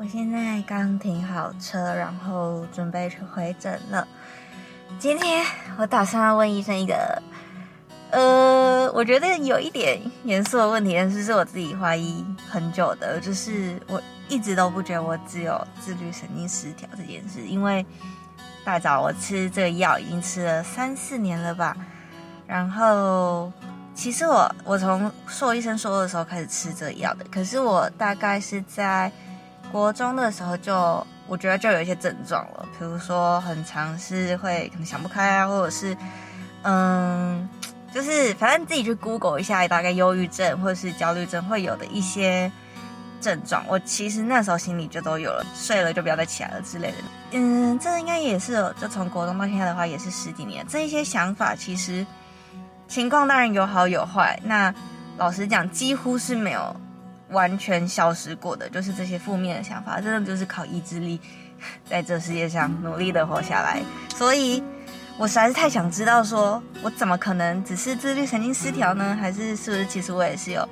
我现在刚停好车，然后准备去回诊了。今天我打算要问医生一个，呃，我觉得有一点严肃的问题，但是是我自己怀疑很久的，就是我一直都不觉得我只有自律神经失调这件事，因为大早我吃这个药已经吃了三四年了吧，然后。其实我我从硕医生说的时候开始吃这药的，可是我大概是在国中的时候就我觉得就有一些症状了，比如说很常是会可能想不开啊，或者是嗯，就是反正自己去 Google 一下，大概忧郁症或者是焦虑症会有的一些症状，我其实那时候心里就都有了，睡了就不要再起来了之类的。嗯，这应该也是就从国中到现在的话也是十几年，这一些想法其实。情况当然有好有坏，那老实讲，几乎是没有完全消失过的，就是这些负面的想法，真的就是靠意志力，在这世界上努力的活下来。所以，我实在是太想知道，说我怎么可能只是自律神经失调呢？还是是不是其实我也是有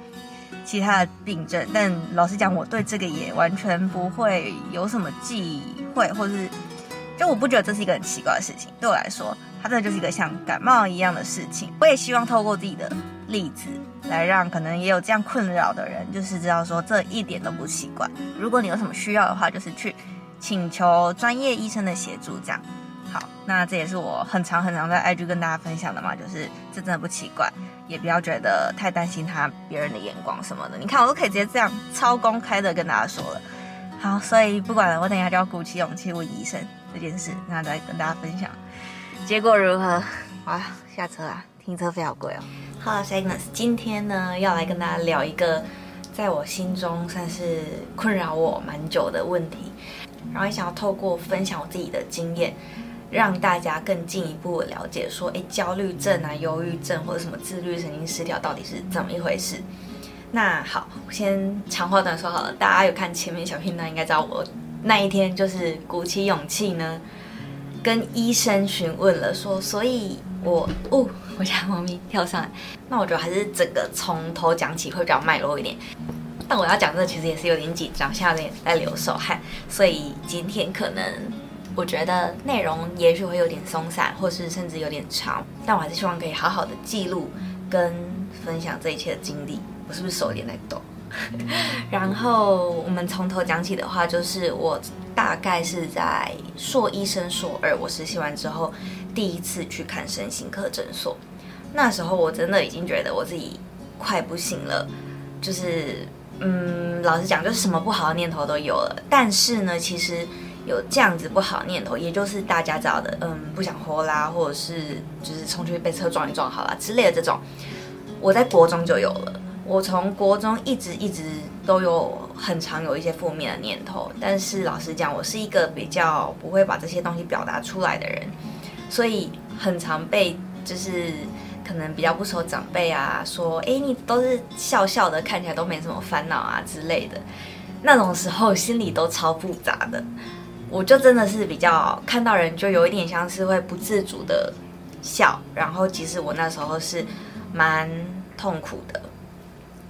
其他的病症？但老实讲，我对这个也完全不会有什么忌讳，或是就我不觉得这是一个很奇怪的事情，对我来说。它这就是一个像感冒一样的事情，我也希望透过自己的例子来让可能也有这样困扰的人，就是知道说这一点都不奇怪。如果你有什么需要的话，就是去请求专业医生的协助。这样好，那这也是我很长很长在 IG 跟大家分享的嘛，就是这真的不奇怪，也不要觉得太担心他别人的眼光什么的。你看我都可以直接这样超公开的跟大家说了。好，所以不管了，我等一下就要鼓起勇气问医生这件事，那再跟大家分享。结果如何？哇，下车啊！停车费好贵哦。Hello, Agnes，今天呢要来跟大家聊一个在我心中算是困扰我蛮久的问题，然后也想要透过分享我自己的经验，让大家更进一步的了解说，哎，焦虑症啊、忧郁症或者什么自律神经失调到底是怎么一回事。那好，我先长话短说好了，大家有看前面小片段，应该知道我那一天就是鼓起勇气呢。跟医生询问了，说，所以我哦，我家猫咪跳上来，那我觉得还是整个从头讲起会比较脉络一点。但我要讲这其实也是有点紧张，现在有点在流手汗，所以今天可能我觉得内容也许会有点松散，或是甚至有点长，但我还是希望可以好好的记录跟分享这一切的经历。我是不是手有点在抖？然后我们从头讲起的话，就是我。大概是在硕一升硕二，我实习完之后，第一次去看身心科诊所。那时候我真的已经觉得我自己快不行了，就是，嗯，老实讲，就是什么不好的念头都有了。但是呢，其实有这样子不好的念头，也就是大家找的，嗯，不想活啦，或者是就是冲出去被车撞一撞好了之类的这种，我在国中就有了。我从国中一直一直都有很常有一些负面的念头，但是老实讲，我是一个比较不会把这些东西表达出来的人，所以很常被就是可能比较不熟长辈啊说，哎，你都是笑笑的，看起来都没什么烦恼啊之类的，那种时候心里都超复杂的，我就真的是比较看到人就有一点像是会不自主的笑，然后其实我那时候是蛮痛苦的。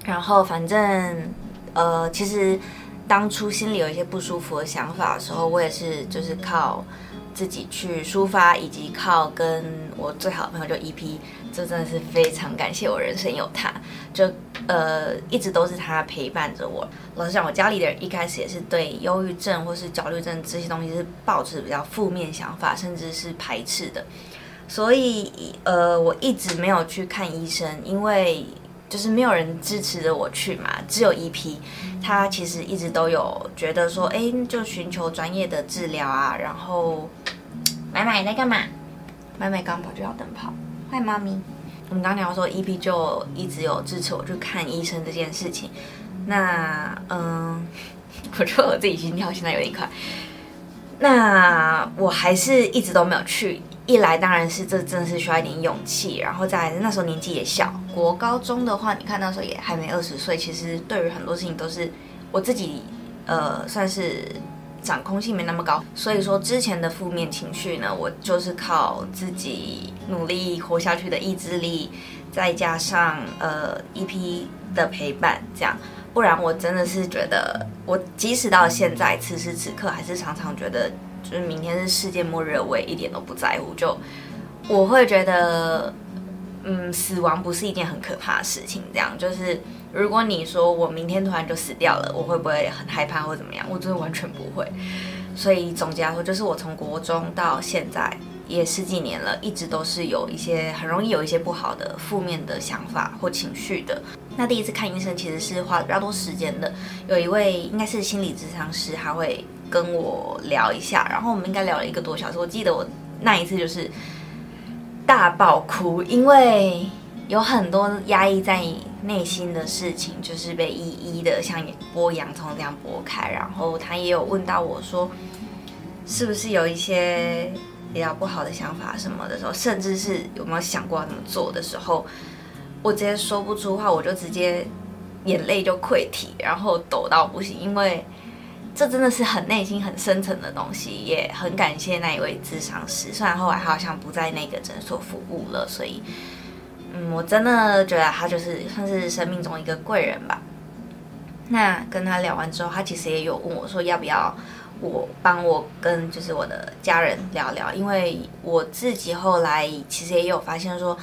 然后反正，呃，其实当初心里有一些不舒服的想法的时候，我也是就是靠自己去抒发，以及靠跟我最好的朋友就 EP，这真的是非常感谢我人生有他，就呃一直都是他陪伴着我。老实讲，我家里的人一开始也是对忧郁症或是焦虑症这些东西是抱持比较负面想法，甚至是排斥的，所以呃我一直没有去看医生，因为。就是没有人支持着我去嘛，只有 EP，。他其实一直都有觉得说，哎，就寻求专业的治疗啊。然后，买买在干嘛？买买刚跑就要灯泡，坏猫咪。我们刚聊说，E P 就一直有支持我去看医生这件事情。那，嗯，我觉得我自己心跳现在有点快。那我还是一直都没有去。一来当然是这真的是需要一点勇气，然后再那时候年纪也小，国高中的话，你看那时候也还没二十岁，其实对于很多事情都是我自己，呃，算是掌控性没那么高，所以说之前的负面情绪呢，我就是靠自己努力活下去的意志力，再加上呃一批的陪伴，这样。不然我真的是觉得，我即使到现在此时此刻，还是常常觉得，就是明天是世界末日，我也一点都不在乎。就我会觉得，嗯，死亡不是一件很可怕的事情。这样就是，如果你说我明天突然就死掉了，我会不会很害怕或怎么样？我真的完全不会。所以总结来说，就是我从国中到现在也十几年了，一直都是有一些很容易有一些不好的负面的想法或情绪的。那第一次看医生其实是花比较多时间的，有一位应该是心理咨商师，他会跟我聊一下，然后我们应该聊了一个多小时。我记得我那一次就是大爆哭，因为有很多压抑在。内心的事情就是被一一的像剥洋葱这样剥开，然后他也有问到我说，是不是有一些比较不好的想法什么的时候，甚至是有没有想过要怎么做的时候，我直接说不出话，我就直接眼泪就溃体，然后抖到不行，因为这真的是很内心很深层的东西，也很感谢那一位智商师，虽然后来他好像不在那个诊所服务了，所以。嗯，我真的觉得他就是算是生命中一个贵人吧。那跟他聊完之后，他其实也有问我说，要不要我帮我跟就是我的家人聊聊，因为我自己后来其实也有发现说，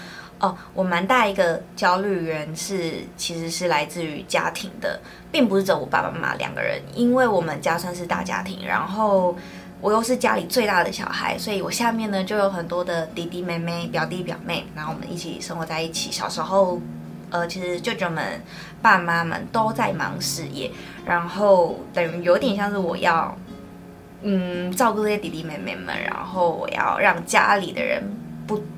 哦，我蛮大一个焦虑源是其实是来自于家庭的，并不是只有我爸爸妈妈两个人，因为我们家算是大家庭，然后。我又是家里最大的小孩，所以我下面呢就有很多的弟弟妹妹、表弟表妹，然后我们一起生活在一起。小时候，呃，其实舅舅们、爸妈们都在忙事业，然后等于有点像是我要，嗯，照顾这些弟弟妹妹们，然后我要让家里的人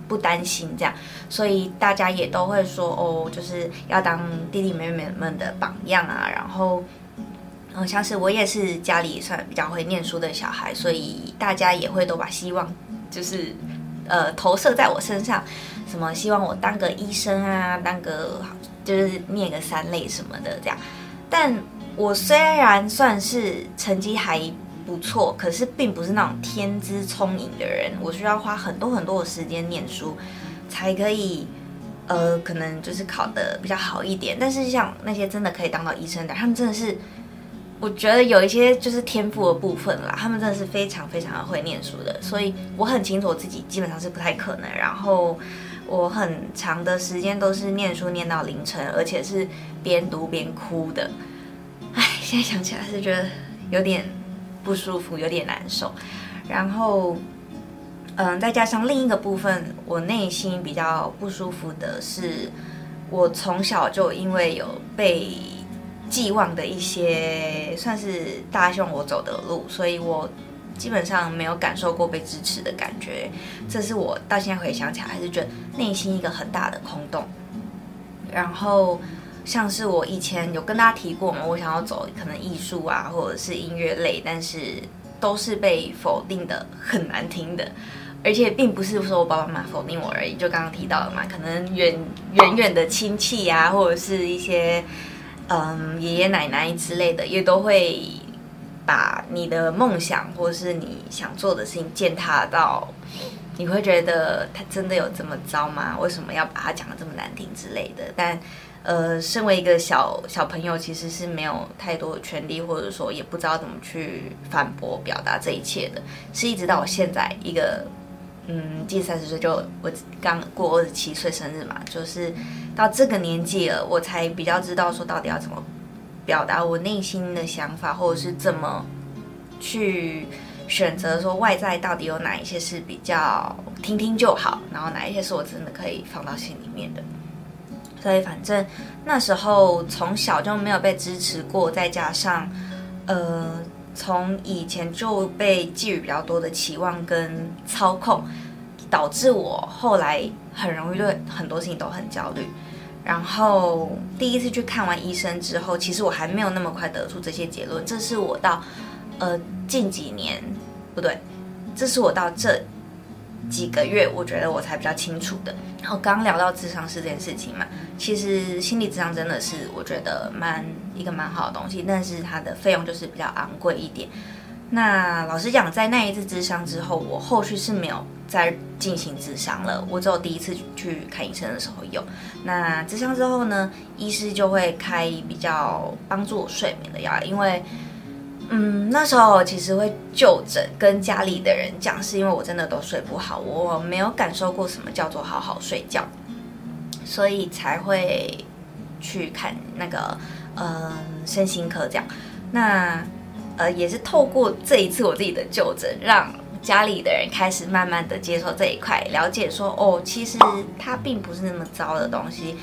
不担心这样，所以大家也都会说哦，就是要当弟弟妹妹们的榜样啊，然后。嗯，像是我也是家里算比较会念书的小孩，所以大家也会都把希望就是，呃，投射在我身上，什么希望我当个医生啊，当个就是念个三类什么的这样。但我虽然算是成绩还不错，可是并不是那种天资聪颖的人，我需要花很多很多的时间念书，才可以，呃，可能就是考得比较好一点。但是像那些真的可以当到医生的，他们真的是。我觉得有一些就是天赋的部分啦，他们真的是非常非常的会念书的，所以我很清楚我自己基本上是不太可能。然后我很长的时间都是念书念到凌晨，而且是边读边哭的。唉，现在想起来是觉得有点不舒服，有点难受。然后，嗯，再加上另一个部分，我内心比较不舒服的是，我从小就因为有被。寄望的一些算是大家希望我走的路，所以我基本上没有感受过被支持的感觉。这是我到现在回想起来，还是觉得内心一个很大的空洞。然后像是我以前有跟大家提过嘛，我想要走可能艺术啊，或者是音乐类，但是都是被否定的很难听的。而且并不是说我爸爸妈妈否定我而已，就刚刚提到了嘛，可能远远远的亲戚啊，或者是一些。嗯，爷爷奶奶之类的也都会把你的梦想或者是你想做的事情践踏到，你会觉得他真的有这么糟吗？为什么要把他讲的这么难听之类的？但呃，身为一个小小朋友，其实是没有太多的权利，或者说也不知道怎么去反驳、表达这一切的。是一直到我现在一个。嗯，近三十岁就我刚过二十七岁生日嘛，就是到这个年纪了，我才比较知道说到底要怎么表达我内心的想法，或者是怎么去选择说外在到底有哪一些是比较听听就好，然后哪一些是我真的可以放到心里面的。所以反正那时候从小就没有被支持过，再加上呃。从以前就被寄予比较多的期望跟操控，导致我后来很容易对很多事情都很焦虑。然后第一次去看完医生之后，其实我还没有那么快得出这些结论。这是我到呃近几年不对，这是我到这几个月，我觉得我才比较清楚的。然后刚聊到智商是这件事情嘛，其实心理智商真的是我觉得蛮一个蛮好的东西，但是它的费用就是比较昂贵一点。那老实讲，在那一次智商之后，我后续是没有再进行智商了。我只有第一次去看医生的时候有。那智商之后呢，医师就会开比较帮助我睡眠的药，因为，嗯，那时候其实会就诊跟家里的人讲，是因为我真的都睡不好，我没有感受过什么叫做好好睡觉，所以才会去看那个嗯身心科这样。那呃，也是透过这一次我自己的就诊，让家里的人开始慢慢的接受这一块，了解说哦，其实它并不是那么糟的东西。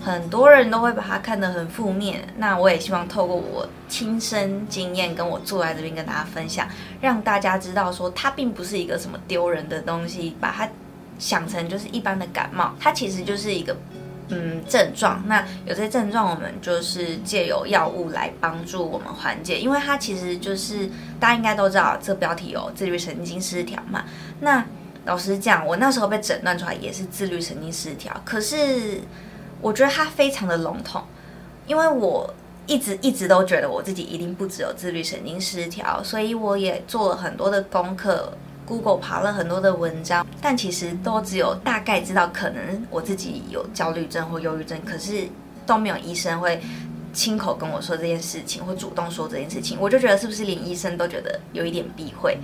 很多人都会把它看得很负面，那我也希望透过我亲身经验，跟我坐在这边跟大家分享，让大家知道说它并不是一个什么丢人的东西，把它想成就是一般的感冒，它其实就是一个。嗯，症状那有些症状，我们就是借由药物来帮助我们缓解，因为它其实就是大家应该都知道，这标题有自律神经失调嘛。那老实讲，我那时候被诊断出来也是自律神经失调，可是我觉得它非常的笼统，因为我一直一直都觉得我自己一定不只有自律神经失调，所以我也做了很多的功课。Google 爬了很多的文章，但其实都只有大概知道可能我自己有焦虑症或忧郁症，可是都没有医生会亲口跟我说这件事情，或主动说这件事情。我就觉得是不是连医生都觉得有一点避讳，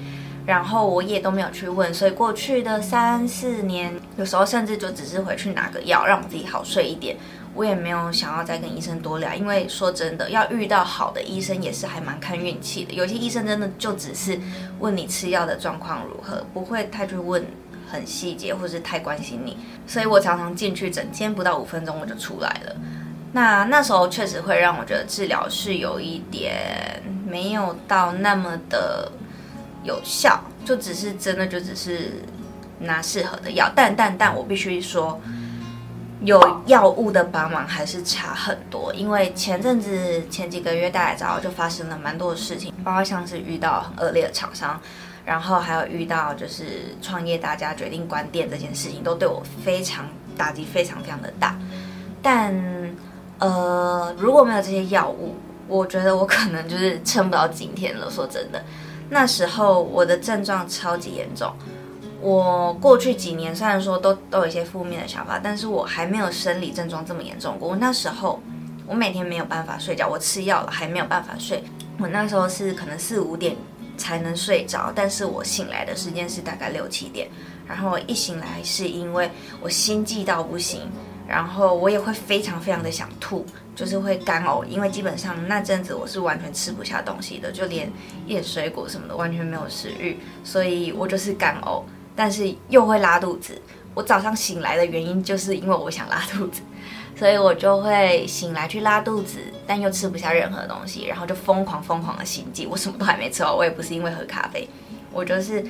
然后我也都没有去问，所以过去的三四年，有时候甚至就只是回去拿个药，让我自己好睡一点。我也没有想要再跟医生多聊，因为说真的，要遇到好的医生也是还蛮看运气的。有些医生真的就只是问你吃药的状况如何，不会太去问很细节，或是太关心你。所以我常常进去整间不到五分钟我就出来了。那那时候确实会让我觉得治疗是有一点没有到那么的有效，就只是真的就只是拿适合的药。但但但我必须说。有药物的帮忙还是差很多，因为前阵子前几个月大家知道就发生了蛮多的事情，包括像是遇到很恶劣的厂商，然后还有遇到就是创业大家决定关店这件事情，都对我非常打击，非常非常的大。但呃，如果没有这些药物，我觉得我可能就是撑不到今天了。说真的，那时候我的症状超级严重。我过去几年虽然说都都有一些负面的想法，但是我还没有生理症状这么严重过。我那时候我每天没有办法睡觉，我吃药了还没有办法睡。我那时候是可能四五点才能睡着，但是我醒来的时间是大概六七点。然后一醒来是因为我心悸到不行，然后我也会非常非常的想吐，就是会干呕，因为基本上那阵子我是完全吃不下东西的，就连一点水果什么的完全没有食欲，所以我就是干呕。但是又会拉肚子。我早上醒来的原因就是因为我想拉肚子，所以我就会醒来去拉肚子，但又吃不下任何东西，然后就疯狂疯狂的心悸。我什么都还没吃好，我也不是因为喝咖啡，我就是，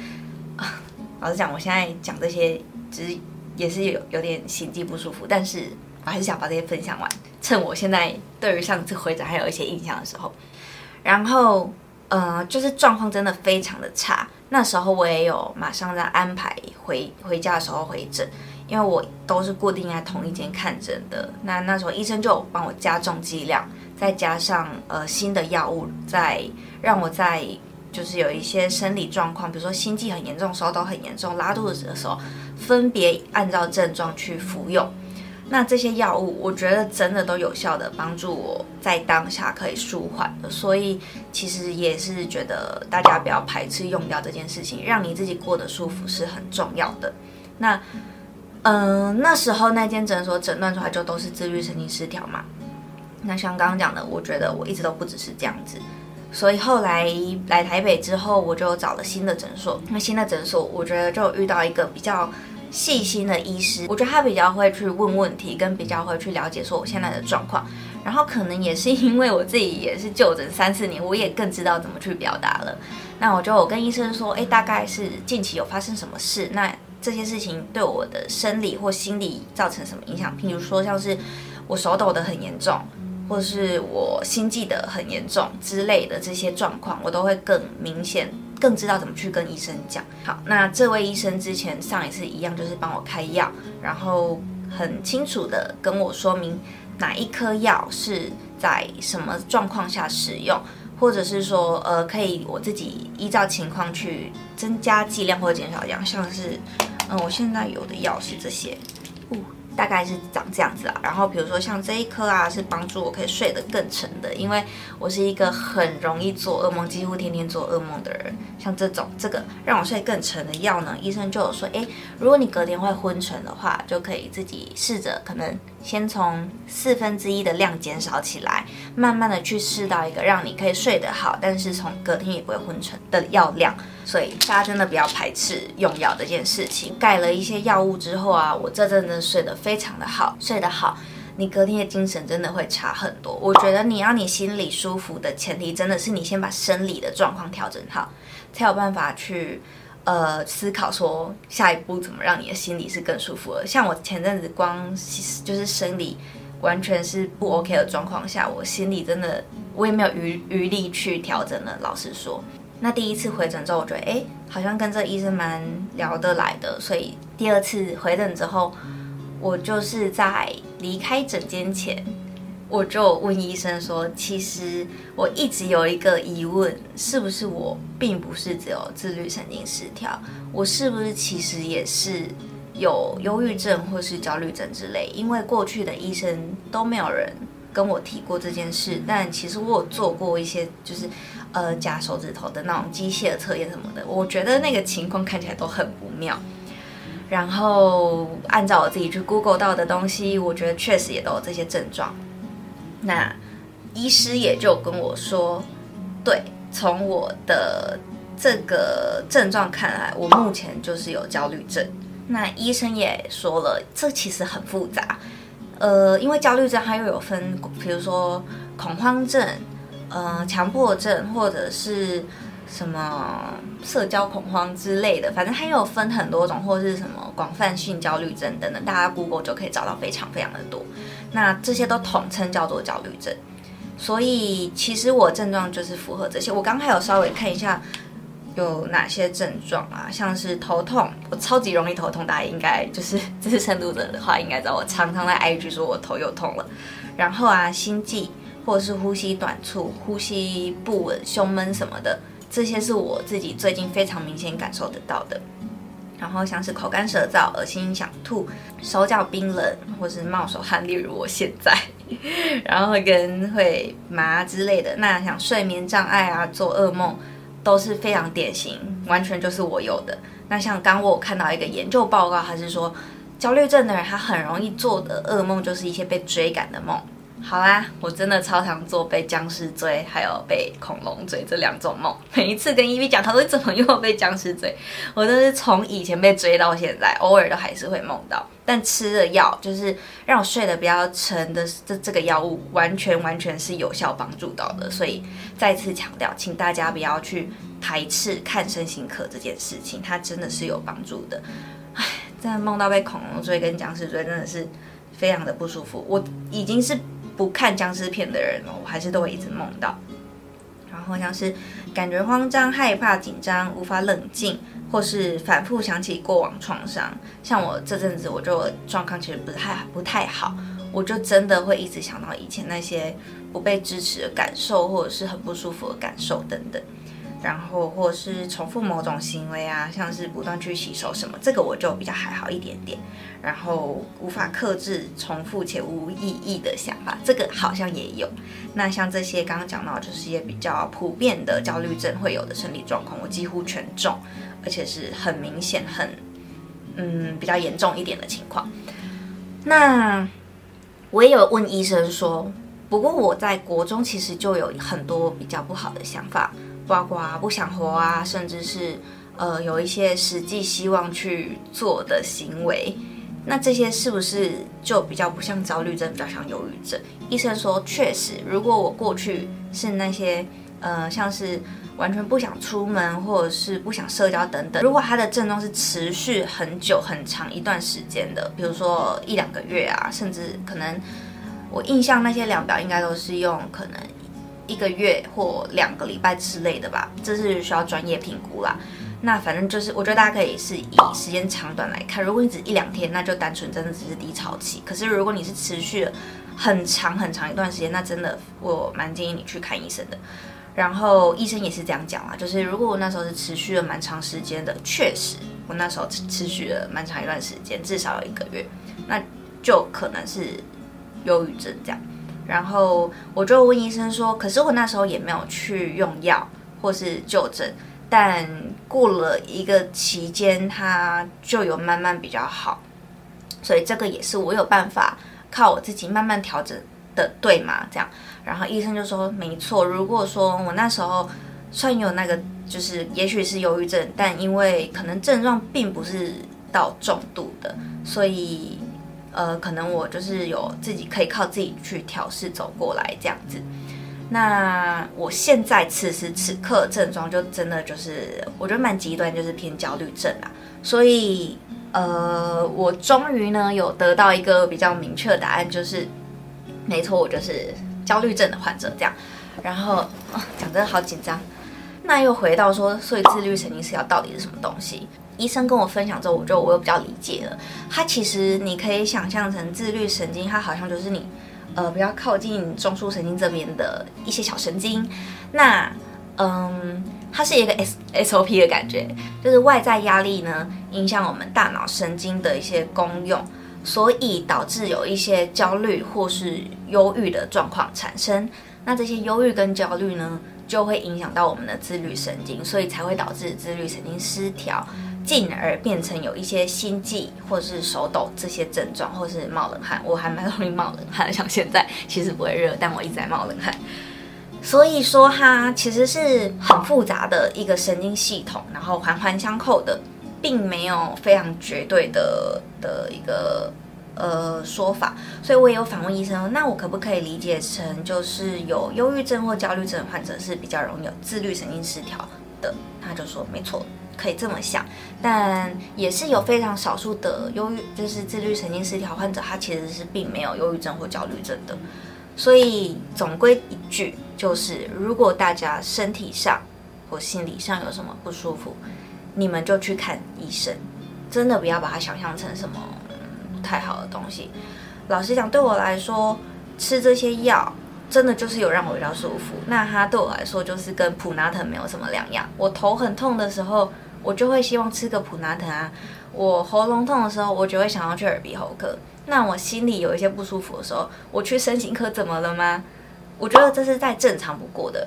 老实讲，我现在讲这些，只是也是有有点心悸不舒服，但是我还是想把这些分享完，趁我现在对于上次回诊还有一些印象的时候，然后呃，就是状况真的非常的差。那时候我也有马上在安排回回家的时候回诊，因为我都是固定在同一间看诊的。那那时候医生就帮我加重剂量，再加上呃新的药物，再让我在就是有一些生理状况，比如说心悸很严重、烧都很严重、拉肚子的时候，分别按照症状去服用。那这些药物，我觉得真的都有效的帮助我在当下可以舒缓的，所以其实也是觉得大家不要排斥用掉这件事情，让你自己过得舒服是很重要的。那，嗯，那时候那间诊所诊断出来就都是自律神经失调嘛。那像刚刚讲的，我觉得我一直都不只是这样子，所以后来来台北之后，我就找了新的诊所。那新的诊所，我觉得就遇到一个比较。细心的医师，我觉得他比较会去问问题，跟比较会去了解说我现在的状况。然后可能也是因为我自己也是就诊三四年，我也更知道怎么去表达了。那我就我跟医生说，哎，大概是近期有发生什么事？那这些事情对我的生理或心理造成什么影响？譬如说像是我手抖的很严重，或是我心悸的很严重之类的这些状况，我都会更明显。更知道怎么去跟医生讲。好，那这位医生之前上一次一样，就是帮我开药，然后很清楚的跟我说明哪一颗药是在什么状况下使用，或者是说呃可以我自己依照情况去增加剂量或者减少量，像是嗯我现在有的药是这些。大概是长这样子啊，然后比如说像这一颗啊，是帮助我可以睡得更沉的，因为我是一个很容易做噩梦，几乎天天做噩梦的人。像这种这个让我睡更沉的药呢，医生就有说，诶，如果你隔天会昏沉的话，就可以自己试着可能先从四分之一的量减少起来，慢慢的去试到一个让你可以睡得好，但是从隔天也不会昏沉的药量。所以大家真的不要排斥用药这件事情。盖了一些药物之后啊，我这阵子睡得非常的好，睡得好，你隔天的精神真的会差很多。我觉得你要你心里舒服的前提，真的是你先把生理的状况调整好，才有办法去呃思考说下一步怎么让你的心理是更舒服的。像我前阵子光就是生理完全是不 OK 的状况下，我心里真的我也没有余余力去调整了。老实说。那第一次回诊之后，我觉得哎，好像跟这医生蛮聊得来的，所以第二次回诊之后，我就是在离开诊间前，我就问医生说，其实我一直有一个疑问，是不是我并不是只有自律神经失调，我是不是其实也是有忧郁症或是焦虑症之类？因为过去的医生都没有人跟我提过这件事，但其实我有做过一些就是。呃，夹手指头的那种机械测验什么的，我觉得那个情况看起来都很不妙。然后按照我自己去 Google 到的东西，我觉得确实也都有这些症状。那医师也就跟我说，对，从我的这个症状看来，我目前就是有焦虑症。那医生也说了，这其实很复杂。呃，因为焦虑症它又有分，比如说恐慌症。呃，强迫症或者是什么社交恐慌之类的，反正它有分很多种，或者是什么广泛性焦虑症等等，大家 Google 就可以找到非常非常的多。那这些都统称叫做焦虑症。所以其实我症状就是符合这些。我刚才有稍微看一下有哪些症状啊，像是头痛，我超级容易头痛，大家应该就是资深读者的话应该知道，我常常在 IG 说我头又痛了。然后啊，心悸。或者是呼吸短促、呼吸不稳、胸闷什么的，这些是我自己最近非常明显感受得到的。然后像是口干舌燥、恶心想吐、手脚冰冷或是冒手汗，例如我现在，然后跟会麻之类的。那像睡眠障碍啊、做噩梦，都是非常典型，完全就是我有的。那像刚我看到一个研究报告，还是说焦虑症的人他很容易做的噩梦就是一些被追赶的梦。好啊，我真的超常做被僵尸追，还有被恐龙追这两种梦。每一次跟伊 V 讲，他说怎么又被僵尸追，我都是从以前被追到现在，偶尔都还是会梦到。但吃了药就是让我睡得比较沉的这这个药物，完全完全是有效帮助到的。所以再次强调，请大家不要去排斥看身心科这件事情，它真的是有帮助的。唉，真的梦到被恐龙追跟僵尸追，真的是非常的不舒服。我已经是。不看僵尸片的人，我还是都会一直梦到。然后像是感觉慌张、害怕、紧张、无法冷静，或是反复想起过往创伤。像我这阵子，我就状况其实不太不太好，我就真的会一直想到以前那些不被支持的感受，或者是很不舒服的感受等等。然后或者是重复某种行为啊，像是不断去洗手什么，这个我就比较还好一点点。然后无法克制重复且无意义的想法，这个好像也有。那像这些刚刚讲到，就是一些比较普遍的焦虑症会有的生理状况，我几乎全中，而且是很明显、很嗯比较严重一点的情况。那我也有问医生说，不过我在国中其实就有很多比较不好的想法。包括不想活啊，甚至是呃有一些实际希望去做的行为，那这些是不是就比较不像焦虑症，比较像忧郁症？医生说，确实，如果我过去是那些呃像是完全不想出门，或者是不想社交等等，如果他的症状是持续很久很长一段时间的，比如说一两个月啊，甚至可能我印象那些量表应该都是用可能。一个月或两个礼拜之类的吧，这是需要专业评估啦。那反正就是，我觉得大家可以是以时间长短来看。如果你只一两天，那就单纯真的只是低潮期。可是如果你是持续了很长很长一段时间，那真的我蛮建议你去看医生的。然后医生也是这样讲啊，就是如果我那时候是持续了蛮长时间的，确实我那时候持续了蛮长一段时间，至少有一个月，那就可能是忧郁症这样。然后我就问医生说，可是我那时候也没有去用药或是就诊，但过了一个期间，它就有慢慢比较好，所以这个也是我有办法靠我自己慢慢调整的，对吗？这样。然后医生就说：“没错，如果说我那时候算有那个，就是也许是忧郁症，但因为可能症状并不是到重度的，所以呃，可能我就是有自己可以靠自己去调试走过来这样子。那我现在此时此刻症状就真的就是我觉得蛮极端，就是偏焦虑症啊。所以呃，我终于呢有得到一个比较明确的答案，就是没错，我就是。”焦虑症的患者这样，然后讲真的好紧张。那又回到说，所以自律神经失调到底是什么东西？医生跟我分享之后，我就我又比较理解了。它其实你可以想象成自律神经，它好像就是你呃比较靠近中枢神经这边的一些小神经。那嗯，它是一个 S S O P 的感觉，就是外在压力呢影响我们大脑神经的一些功用。所以导致有一些焦虑或是忧郁的状况产生，那这些忧郁跟焦虑呢，就会影响到我们的自律神经，所以才会导致自律神经失调，进而变成有一些心悸或是手抖这些症状，或是冒冷汗。我还蛮容易冒冷汗，像现在其实不会热，但我一直在冒冷汗。所以说它其实是很复杂的一个神经系统，然后环环相扣的。并没有非常绝对的的一个呃说法，所以我也有反问医生，那我可不可以理解成就是有忧郁症或焦虑症患者是比较容易有自律神经失调的？他就说没错，可以这么想，但也是有非常少数的忧郁就是自律神经失调患者，他其实是并没有忧郁症或焦虑症的。所以总归一句，就是如果大家身体上或心理上有什么不舒服，你们就去看医生，真的不要把它想象成什么不太好的东西。老实讲，对我来说，吃这些药真的就是有让我比较舒服。那它对我来说就是跟普拿疼没有什么两样。我头很痛的时候，我就会希望吃个普拿疼啊。我喉咙痛的时候，我就会想要去耳鼻喉科。那我心里有一些不舒服的时候，我去身心科怎么了吗？我觉得这是再正常不过的。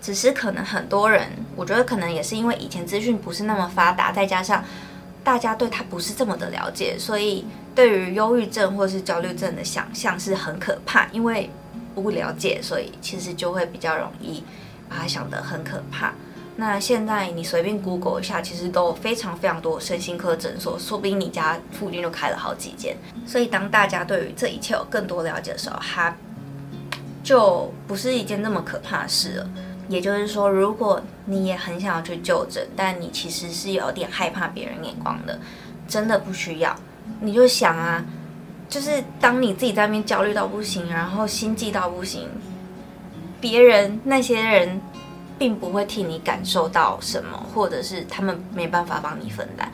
只是可能很多人，我觉得可能也是因为以前资讯不是那么发达，再加上大家对他不是这么的了解，所以对于忧郁症或是焦虑症的想象是很可怕。因为不了解，所以其实就会比较容易把它想得很可怕。那现在你随便 Google 一下，其实都有非常非常多身心科诊所，说不定你家附近就开了好几间。所以当大家对于这一切有更多了解的时候，它就不是一件那么可怕的事了。也就是说，如果你也很想要去就诊，但你其实是有点害怕别人眼光的，真的不需要。你就想啊，就是当你自己在那边焦虑到不行，然后心悸到不行，别人那些人并不会替你感受到什么，或者是他们没办法帮你分担，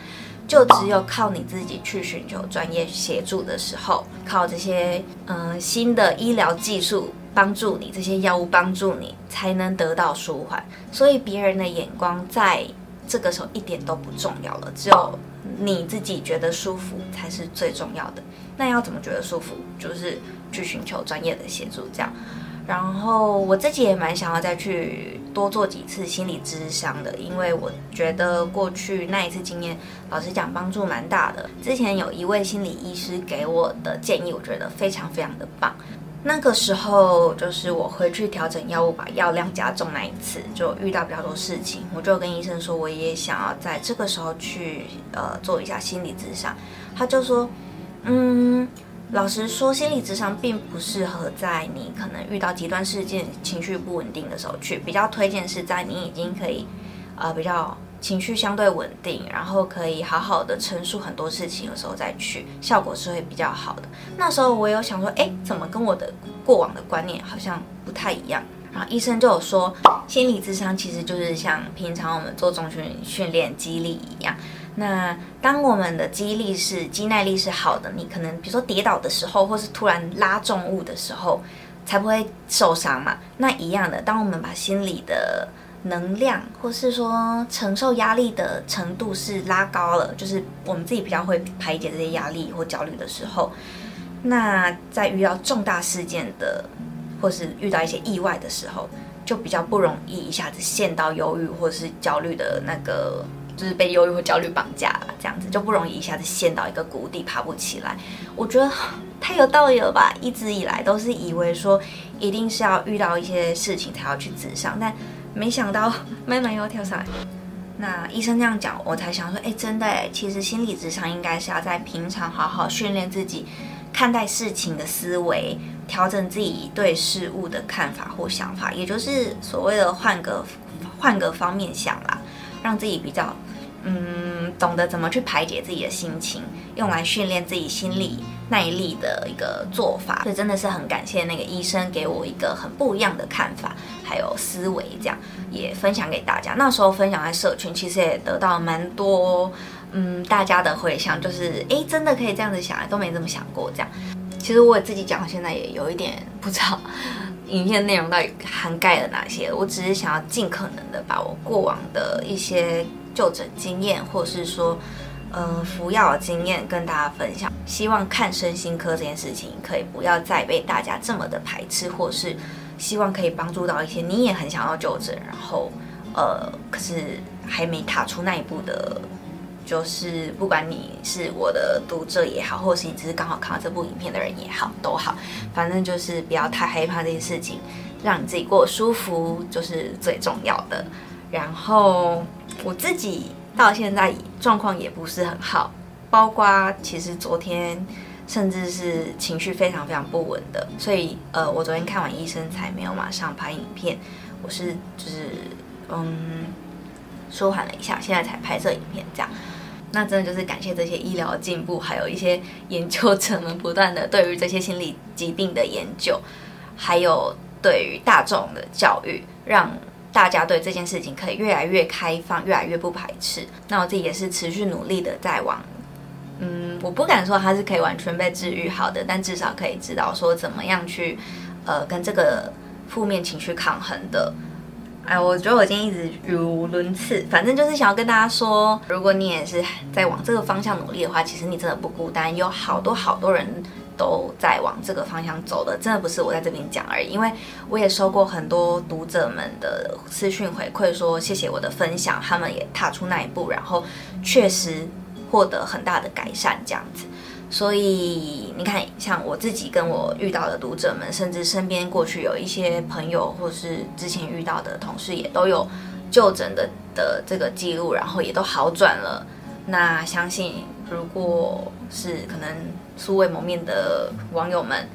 就只有靠你自己去寻求专业协助的时候，靠这些嗯新的医疗技术。帮助你这些药物帮助你才能得到舒缓，所以别人的眼光在这个时候一点都不重要了，只有你自己觉得舒服才是最重要的。那要怎么觉得舒服？就是去寻求专业的协助，这样。然后我自己也蛮想要再去多做几次心理咨商的，因为我觉得过去那一次经验，老实讲帮助蛮大的。之前有一位心理医师给我的建议，我觉得非常非常的棒。那个时候就是我回去调整药物，把药量加重那一次，就遇到比较多事情，我就跟医生说，我也想要在这个时候去呃做一下心理咨商。他就说，嗯，老实说，心理智商并不适合在你可能遇到极端事件、情绪不稳定的时候去，比较推荐是在你已经可以呃比较。情绪相对稳定，然后可以好好的陈述很多事情的时候再去，效果是会比较好的。那时候我有想说，哎，怎么跟我的过往的观念好像不太一样？然后医生就有说，心理智商其实就是像平常我们做中训训练激励一样。那当我们的肌力是肌耐力是好的，你可能比如说跌倒的时候，或是突然拉重物的时候，才不会受伤嘛。那一样的，当我们把心理的能量，或是说承受压力的程度是拉高了，就是我们自己比较会排解这些压力或焦虑的时候，那在遇到重大事件的，或是遇到一些意外的时候，就比较不容易一下子陷到忧郁或是焦虑的那个。就是被忧郁或焦虑绑架了，这样子就不容易一下子陷到一个谷底，爬不起来。我觉得太有道理了吧！一直以来都是以为说一定是要遇到一些事情才要去自伤，但没想到 慢慢又跳上来。那医生这样讲，我才想说，哎，真的哎，其实心理智商应该是要在平常好好训练自己看待事情的思维，调整自己对事物的看法或想法，也就是所谓的换个换个方面想啦，让自己比较。嗯，懂得怎么去排解自己的心情，用来训练自己心理耐力的一个做法，所以真的是很感谢那个医生给我一个很不一样的看法，还有思维，这样也分享给大家。那时候分享在社群，其实也得到蛮多嗯大家的回响，就是哎，真的可以这样子想，都没这么想过这样。其实我自己讲，现在也有一点不知道 影片内容到底涵盖了哪些，我只是想要尽可能的把我过往的一些。就诊经验，或是说，呃，服药经验跟大家分享。希望看身心科这件事情，可以不要再被大家这么的排斥，或是希望可以帮助到一些你也很想要就诊，然后，呃，可是还没踏出那一步的，就是不管你是我的读者也好，或是你只是刚好看到这部影片的人也好，都好，反正就是不要太害怕这件事情，让你自己过舒服就是最重要的。然后。我自己到现在状况也不是很好，包括其实昨天甚至是情绪非常非常不稳的，所以呃，我昨天看完医生才没有马上拍影片，我是就是嗯舒缓了一下，现在才拍摄影片这样。那真的就是感谢这些医疗进步，还有一些 研究者们不断的对于这些心理疾病的研究，还有对于大众的教育，让。大家对这件事情可以越来越开放，越来越不排斥。那我自己也是持续努力的在往，嗯，我不敢说它是可以完全被治愈好的，但至少可以知道说怎么样去，呃，跟这个负面情绪抗衡的。哎，我觉得我今天一直语无伦次，反正就是想要跟大家说，如果你也是在往这个方向努力的话，其实你真的不孤单，有好多好多人。都在往这个方向走的，真的不是我在这边讲而已，因为我也收过很多读者们的私讯回馈，说谢谢我的分享，他们也踏出那一步，然后确实获得很大的改善，这样子。所以你看，像我自己跟我遇到的读者们，甚至身边过去有一些朋友，或是之前遇到的同事，也都有就诊的的这个记录，然后也都好转了。那相信，如果是可能。素未谋面的网友们，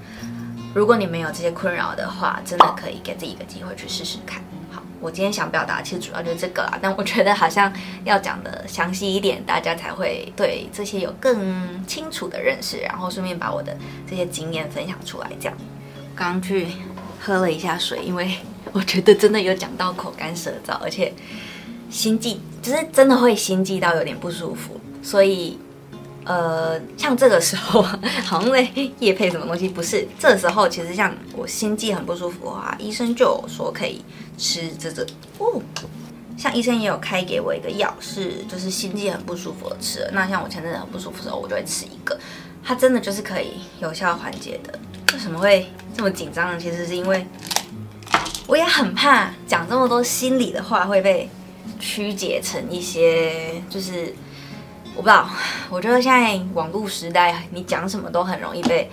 如果你们有这些困扰的话，真的可以给自己一个机会去试试看。好，我今天想表达其实主要就是这个啦，但我觉得好像要讲的详细一点，大家才会对这些有更清楚的认识，然后顺便把我的这些经验分享出来。这样，刚去喝了一下水，因为我觉得真的有讲到口干舌燥，而且心悸，就是真的会心悸到有点不舒服，所以。呃，像这个时候，好像在夜配什么东西？不是，这时候其实像我心悸很不舒服的话，医生就说可以吃这这哦。像医生也有开给我一个药，是就是心悸很不舒服的吃。那像我前阵子很不舒服的时候，我就会吃一个，它真的就是可以有效缓解的。为什么会这么紧张呢？其实是因为我也很怕讲这么多心里的话会被曲解成一些就是。我不知道，我觉得现在网络时代，你讲什么都很容易被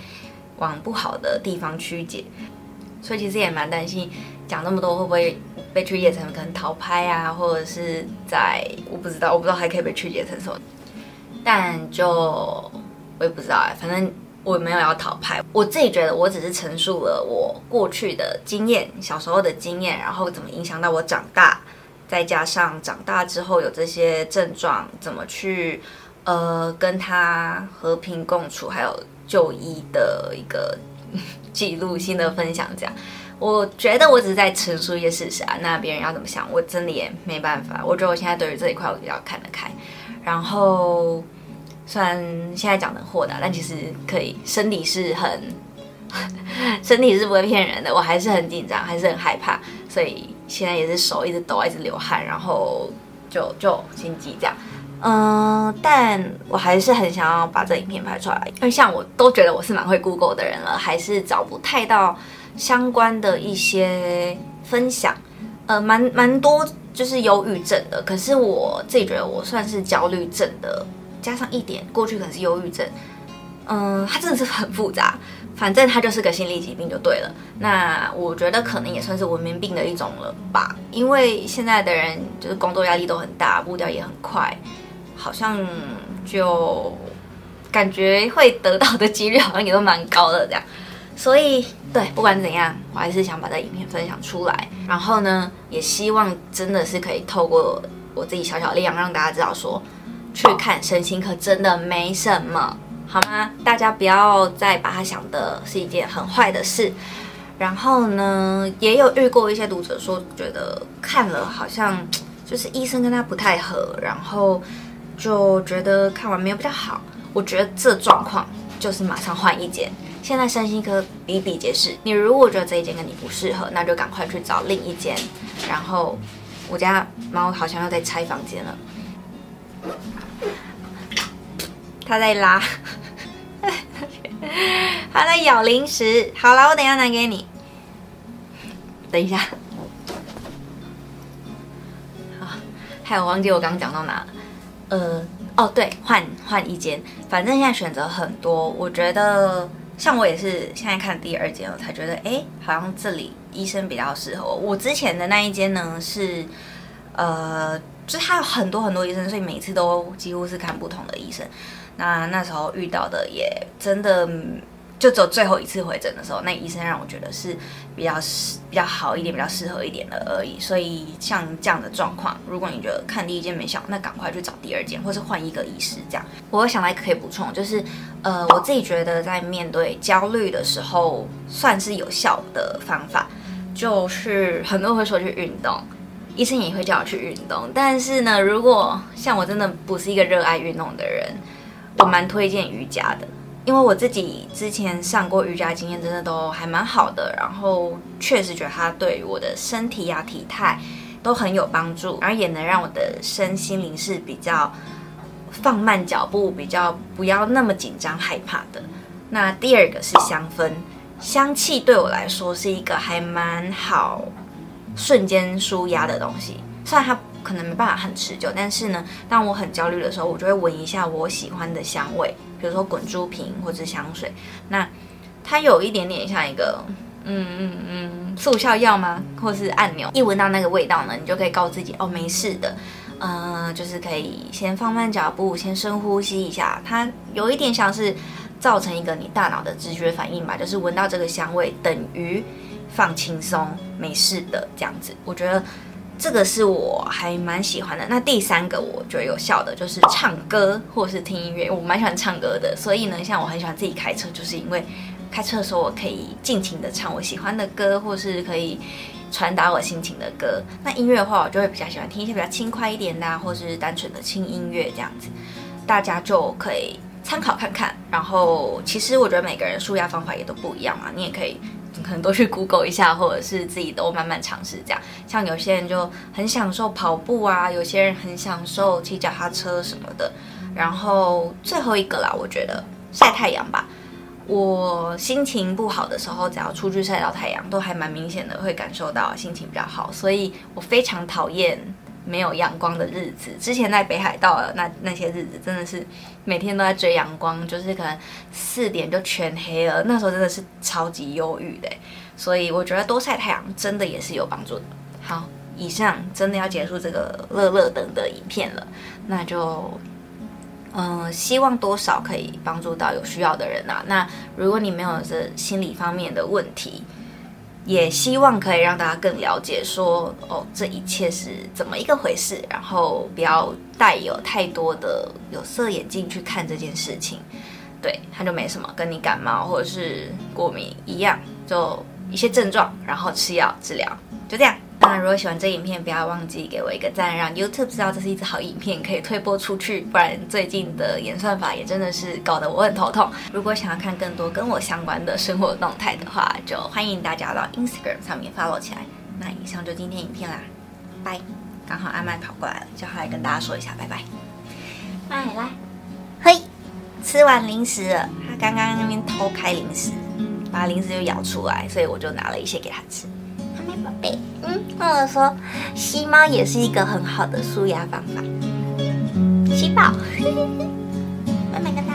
往不好的地方曲解，所以其实也蛮担心讲那么多会不会被曲解成可能逃拍啊，或者是在我不知道，我不知道还可以被曲解成什么，但就我也不知道哎，反正我没有要逃拍，我自己觉得我只是陈述了我过去的经验，小时候的经验，然后怎么影响到我长大。再加上长大之后有这些症状，怎么去呃跟他和平共处，还有就医的一个记录性的分享，这样，我觉得我只是在陈述一些事实啊，那别人要怎么想，我真的也没办法。我觉得我现在对于这一块我比较看得开，然后虽然现在讲的豁达，但其实可以，身体是很 身体是不会骗人的，我还是很紧张，还是很害怕，所以现在也是手一直抖，一直流汗，然后就就心急这样。嗯，但我还是很想要把这影片拍出来，因为像我都觉得我是蛮会 Google 的人了，还是找不太到相关的一些分享。呃，蛮蛮多就是忧郁症的，可是我自己觉得我算是焦虑症的，加上一点过去可能是忧郁症。嗯，它真的是很复杂，反正它就是个心理疾病就对了。那我觉得可能也算是文明病的一种了吧，因为现在的人就是工作压力都很大，步调也很快。好像就感觉会得到的几率好像也都蛮高的这样，所以对，不管怎样，我还是想把这影片分享出来。然后呢，也希望真的是可以透过我自己小小力量，让大家知道说，去看身心科真的没什么，好吗？大家不要再把它想的是一件很坏的事。然后呢，也有遇过一些读者说，觉得看了好像 就是医生跟他不太合，然后。就觉得看完没有比较好，我觉得这状况就是马上换一间。现在身心科比比皆是，你如果觉得这一间跟你不适合，那就赶快去找另一间。然后我家猫好像要在拆房间了，它在拉，它在咬零食。好了，我等下拿给你。等一下，好，还有忘记我刚刚讲到哪了。呃，哦，对，换换一间，反正现在选择很多。我觉得，像我也是现在看第二间，我才觉得，哎，好像这里医生比较适合我。我之前的那一间呢，是，呃，就是他有很多很多医生，所以每次都几乎是看不同的医生。那那时候遇到的也真的。就走最后一次回诊的时候，那医生让我觉得是比较适比较好一点、比较适合一点的而已。所以像这样的状况，如果你觉得看第一间没效，那赶快去找第二间，或是换一个医师。这样，我想来可以补充，就是呃，我自己觉得在面对焦虑的时候，算是有效的方法，就是很多人会说去运动，医生也会叫我去运动。但是呢，如果像我真的不是一个热爱运动的人，我蛮推荐瑜伽的。因为我自己之前上过瑜伽，经验真的都还蛮好的，然后确实觉得它对我的身体呀、体态都很有帮助，而也能让我的身心灵是比较放慢脚步，比较不要那么紧张害怕的。那第二个是香氛，香气对我来说是一个还蛮好瞬间舒压的东西，虽然它可能没办法很持久，但是呢，当我很焦虑的时候，我就会闻一下我喜欢的香味。比如说滚珠瓶或者香水，那它有一点点像一个嗯嗯嗯速效药吗？或是按钮？一闻到那个味道呢，你就可以告自己哦没事的，嗯，就是可以先放慢脚步，先深呼吸一下。它有一点像是造成一个你大脑的直觉反应吧，就是闻到这个香味等于放轻松，没事的这样子。我觉得。这个是我还蛮喜欢的。那第三个我觉得有效的就是唱歌或是听音乐，我蛮喜欢唱歌的。所以呢，像我很喜欢自己开车，就是因为开车的时候我可以尽情的唱我喜欢的歌，或是可以传达我心情的歌。那音乐的话，我就会比较喜欢听一些比较轻快一点的，或是单纯的轻音乐这样子。大家就可以参考看看。然后，其实我觉得每个人舒压方法也都不一样嘛，你也可以。很多去 Google 一下，或者是自己都慢慢尝试这样。像有些人就很享受跑步啊，有些人很享受骑脚踏车什么的。然后最后一个啦，我觉得晒太阳吧。我心情不好的时候，只要出去晒到太阳，都还蛮明显的会感受到心情比较好。所以我非常讨厌。没有阳光的日子，之前在北海道那那些日子，真的是每天都在追阳光，就是可能四点就全黑了，那时候真的是超级忧郁的。所以我觉得多晒太阳真的也是有帮助的。好，以上真的要结束这个乐乐等的影片了，那就嗯，希望多少可以帮助到有需要的人啊。那如果你没有这心理方面的问题，也希望可以让大家更了解，说哦，这一切是怎么一个回事，然后不要带有太多的有色眼镜去看这件事情。对，它就没什么，跟你感冒或者是过敏一样，就一些症状，然后吃药治疗，就这样。那那如果喜欢这影片，不要忘记给我一个赞，让 YouTube 知道这是一支好影片，可以推播出去。不然最近的演算法也真的是搞得我很头痛。如果想要看更多跟我相关的生活动态的话，就欢迎大家到 Instagram 上面 follow 起来。那以上就今天影片啦，拜。刚好阿麦跑过来了，叫他来跟大家说一下拜拜。麦来，嘿，吃完零食了。他刚刚那边偷开零食，把零食就咬出来，所以我就拿了一些给他吃。宝贝，嗯，或者说吸猫也是一个很好的舒压方法。吸饱，慢慢跟。